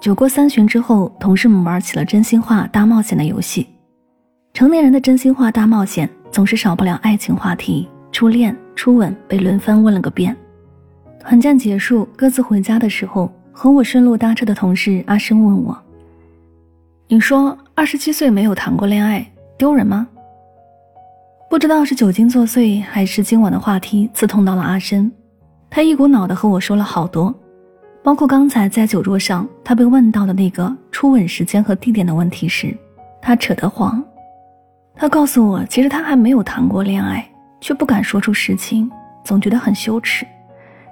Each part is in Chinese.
酒过三巡之后，同事们玩起了真心话大冒险的游戏。成年人的真心话大冒险总是少不了爱情话题，初恋、初吻被轮番问了个遍。团建结束，各自回家的时候，和我顺路搭车的同事阿生问我：“你说二十七岁没有谈过恋爱，丢人吗？”不知道是酒精作祟，还是今晚的话题刺痛到了阿生，他一股脑的和我说了好多。包括刚才在酒桌上，他被问到的那个初吻时间和地点的问题时，他扯得慌。他告诉我，其实他还没有谈过恋爱，却不敢说出实情，总觉得很羞耻，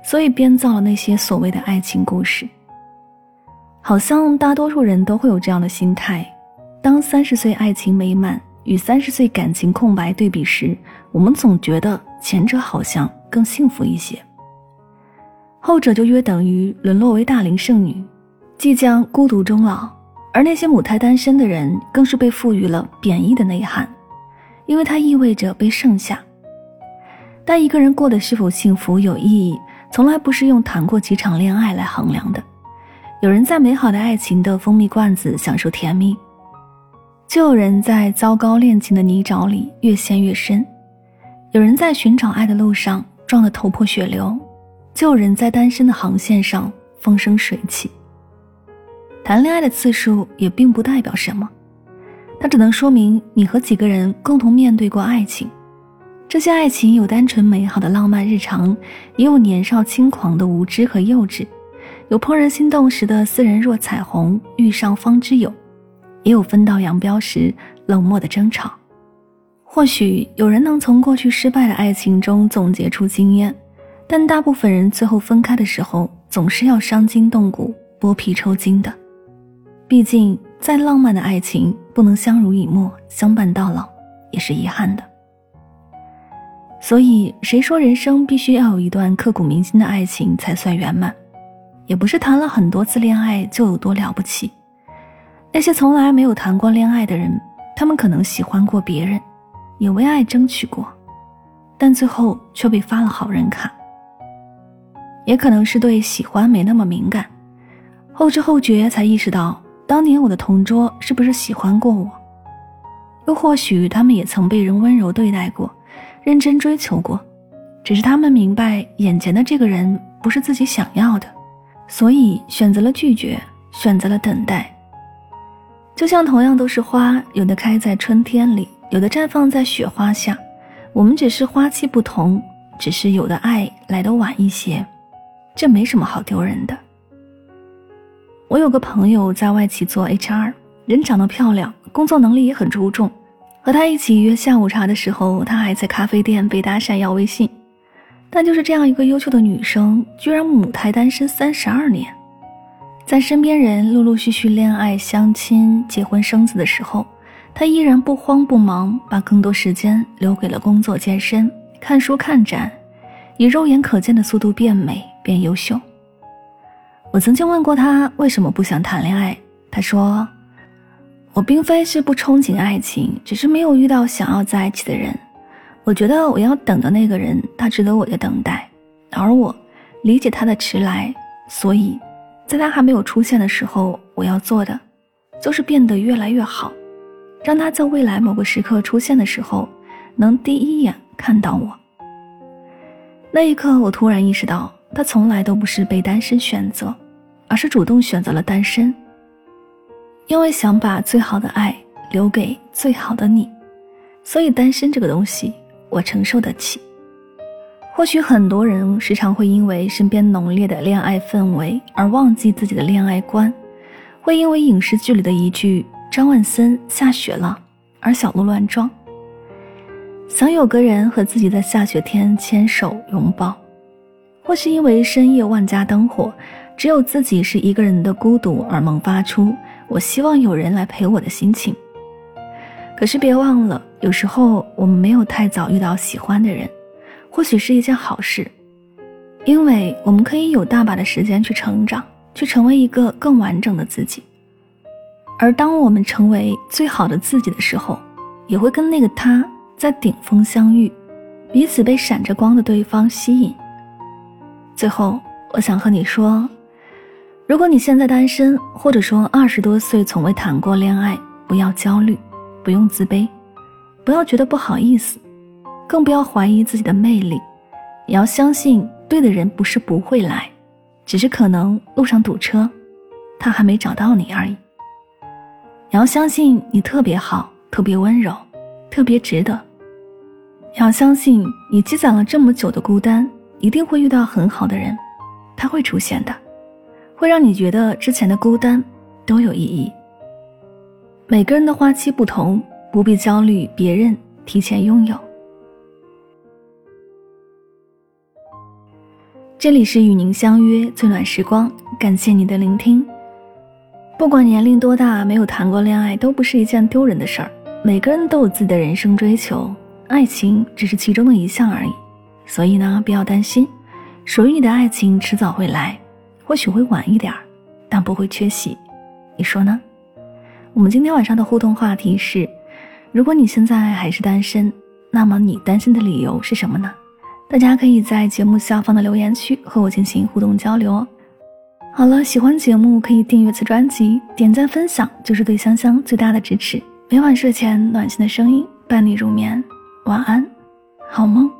所以编造了那些所谓的爱情故事。好像大多数人都会有这样的心态：当三十岁爱情美满与三十岁感情空白对比时，我们总觉得前者好像更幸福一些。后者就约等于沦落为大龄剩女，即将孤独终老；而那些母胎单身的人，更是被赋予了贬义的内涵，因为它意味着被剩下。但一个人过得是否幸福有意义，从来不是用谈过几场恋爱来衡量的。有人在美好的爱情的蜂蜜罐子享受甜蜜，就有人在糟糕恋情的泥沼里越陷越深；有人在寻找爱的路上撞得头破血流。就有人在单身的航线上风生水起。谈恋爱的次数也并不代表什么，它只能说明你和几个人共同面对过爱情。这些爱情有单纯美好的浪漫日常，也有年少轻狂的无知和幼稚，有怦然心动时的斯人若彩虹遇上方知有，也有分道扬镳时冷漠的争吵。或许有人能从过去失败的爱情中总结出经验。但大部分人最后分开的时候，总是要伤筋动骨、剥皮抽筋的。毕竟，再浪漫的爱情不能相濡以沫、相伴到老，也是遗憾的。所以，谁说人生必须要有一段刻骨铭心的爱情才算圆满？也不是谈了很多次恋爱就有多了不起。那些从来没有谈过恋爱的人，他们可能喜欢过别人，也为爱争取过，但最后却被发了好人卡。也可能是对喜欢没那么敏感，后知后觉才意识到，当年我的同桌是不是喜欢过我？又或许他们也曾被人温柔对待过，认真追求过，只是他们明白眼前的这个人不是自己想要的，所以选择了拒绝，选择了等待。就像同样都是花，有的开在春天里，有的绽放在雪花下，我们只是花期不同，只是有的爱来得晚一些。这没什么好丢人的。我有个朋友在外企做 HR，人长得漂亮，工作能力也很出众。和他一起约下午茶的时候，他还在咖啡店被搭讪要微信。但就是这样一个优秀的女生，居然母胎单身三十二年，在身边人陆陆续续恋爱、相亲、结婚、生子的时候，她依然不慌不忙，把更多时间留给了工作、健身、看书、看展，以肉眼可见的速度变美。变优秀。我曾经问过他为什么不想谈恋爱，他说：“我并非是不憧憬爱情，只是没有遇到想要在一起的人。我觉得我要等的那个人，他值得我的等待，而我理解他的迟来。所以，在他还没有出现的时候，我要做的就是变得越来越好，让他在未来某个时刻出现的时候，能第一眼看到我。那一刻，我突然意识到。”他从来都不是被单身选择，而是主动选择了单身。因为想把最好的爱留给最好的你，所以单身这个东西我承受得起。或许很多人时常会因为身边浓烈的恋爱氛围而忘记自己的恋爱观，会因为影视剧里的一句“张万森下雪了”而小鹿乱撞，想有个人和自己在下雪天牵手拥抱。或是因为深夜万家灯火，只有自己是一个人的孤独而萌发出我希望有人来陪我的心情。可是别忘了，有时候我们没有太早遇到喜欢的人，或许是一件好事，因为我们可以有大把的时间去成长，去成为一个更完整的自己。而当我们成为最好的自己的时候，也会跟那个他在顶峰相遇，彼此被闪着光的对方吸引。最后，我想和你说，如果你现在单身，或者说二十多岁从未谈过恋爱，不要焦虑，不用自卑，不要觉得不好意思，更不要怀疑自己的魅力。也要相信，对的人不是不会来，只是可能路上堵车，他还没找到你而已。也要相信你特别好，特别温柔，特别值得。也要相信你积攒了这么久的孤单。一定会遇到很好的人，他会出现的，会让你觉得之前的孤单都有意义。每个人的花期不同，不必焦虑别人提前拥有。这里是与您相约最暖时光，感谢你的聆听。不管年龄多大，没有谈过恋爱都不是一件丢人的事儿。每个人都有自己的人生追求，爱情只是其中的一项而已。所以呢，不要担心，属于你的爱情迟早会来，或许会晚一点儿，但不会缺席。你说呢？我们今天晚上的互动话题是：如果你现在还是单身，那么你担心的理由是什么呢？大家可以在节目下方的留言区和我进行互动交流哦。好了，喜欢节目可以订阅此专辑，点赞分享就是对香香最大的支持。每晚睡前，暖心的声音伴你入眠，晚安，好梦。